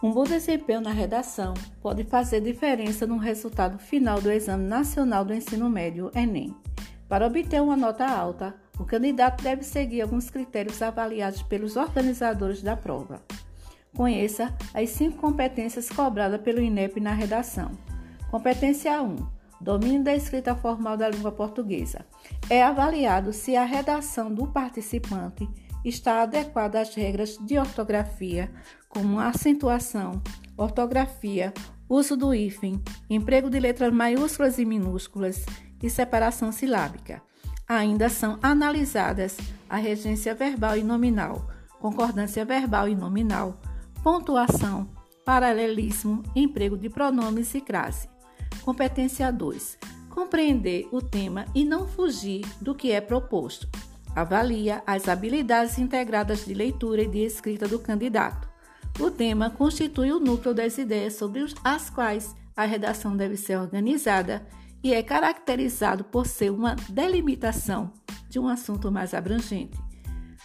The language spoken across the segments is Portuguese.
Um bom desempenho na redação pode fazer diferença no resultado final do Exame Nacional do Ensino Médio, Enem. Para obter uma nota alta, o candidato deve seguir alguns critérios avaliados pelos organizadores da prova. Conheça as cinco competências cobradas pelo INEP na redação. Competência 1. Domínio da escrita formal da língua portuguesa. É avaliado se a redação do participante está adequada às regras de ortografia, como acentuação, ortografia, uso do hífen, emprego de letras maiúsculas e minúsculas e separação silábica. Ainda são analisadas a regência verbal e nominal, concordância verbal e nominal, pontuação, paralelismo, emprego de pronomes e crase. Competência 2. Compreender o tema e não fugir do que é proposto. Avalia as habilidades integradas de leitura e de escrita do candidato. O tema constitui o núcleo das ideias sobre as quais a redação deve ser organizada e é caracterizado por ser uma delimitação de um assunto mais abrangente.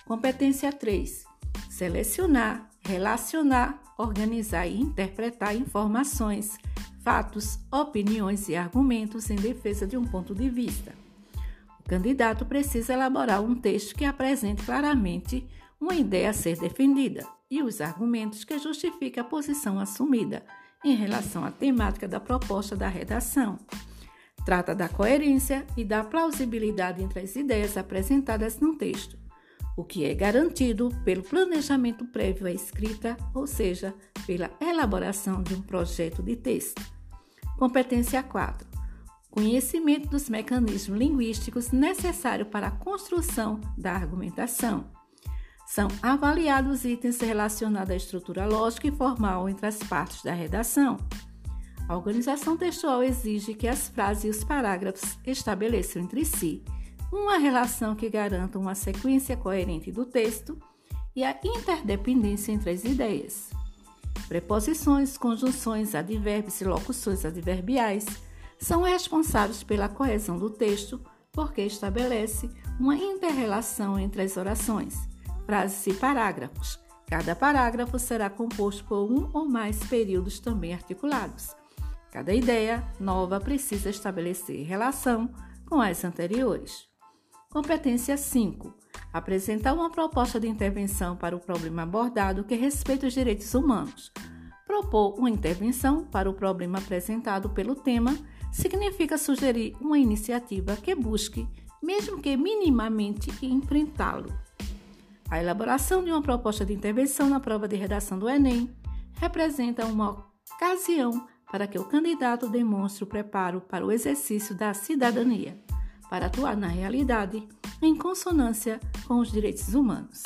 Competência 3. Selecionar, relacionar, organizar e interpretar informações, fatos, opiniões e argumentos em defesa de um ponto de vista. O candidato precisa elaborar um texto que apresente claramente uma ideia a ser defendida e os argumentos que justifiquem a posição assumida em relação à temática da proposta da redação. Trata da coerência e da plausibilidade entre as ideias apresentadas no texto, o que é garantido pelo planejamento prévio à escrita, ou seja, pela elaboração de um projeto de texto. Competência 4 conhecimento dos mecanismos linguísticos necessários para a construção da argumentação. São avaliados itens relacionados à estrutura lógica e formal entre as partes da redação. A organização textual exige que as frases e os parágrafos estabeleçam entre si uma relação que garanta uma sequência coerente do texto e a interdependência entre as ideias. Preposições, conjunções, advérbios e locuções adverbiais são responsáveis pela coesão do texto porque estabelece uma interrelação entre as orações, frases e parágrafos. Cada parágrafo será composto por um ou mais períodos também articulados. Cada ideia nova precisa estabelecer relação com as anteriores. Competência 5. Apresentar uma proposta de intervenção para o problema abordado que respeita os direitos humanos. Propor uma intervenção para o problema apresentado pelo tema significa sugerir uma iniciativa que busque, mesmo que minimamente, enfrentá-lo. A elaboração de uma proposta de intervenção na prova de redação do Enem representa uma ocasião para que o candidato demonstre o preparo para o exercício da cidadania, para atuar na realidade em consonância com os direitos humanos.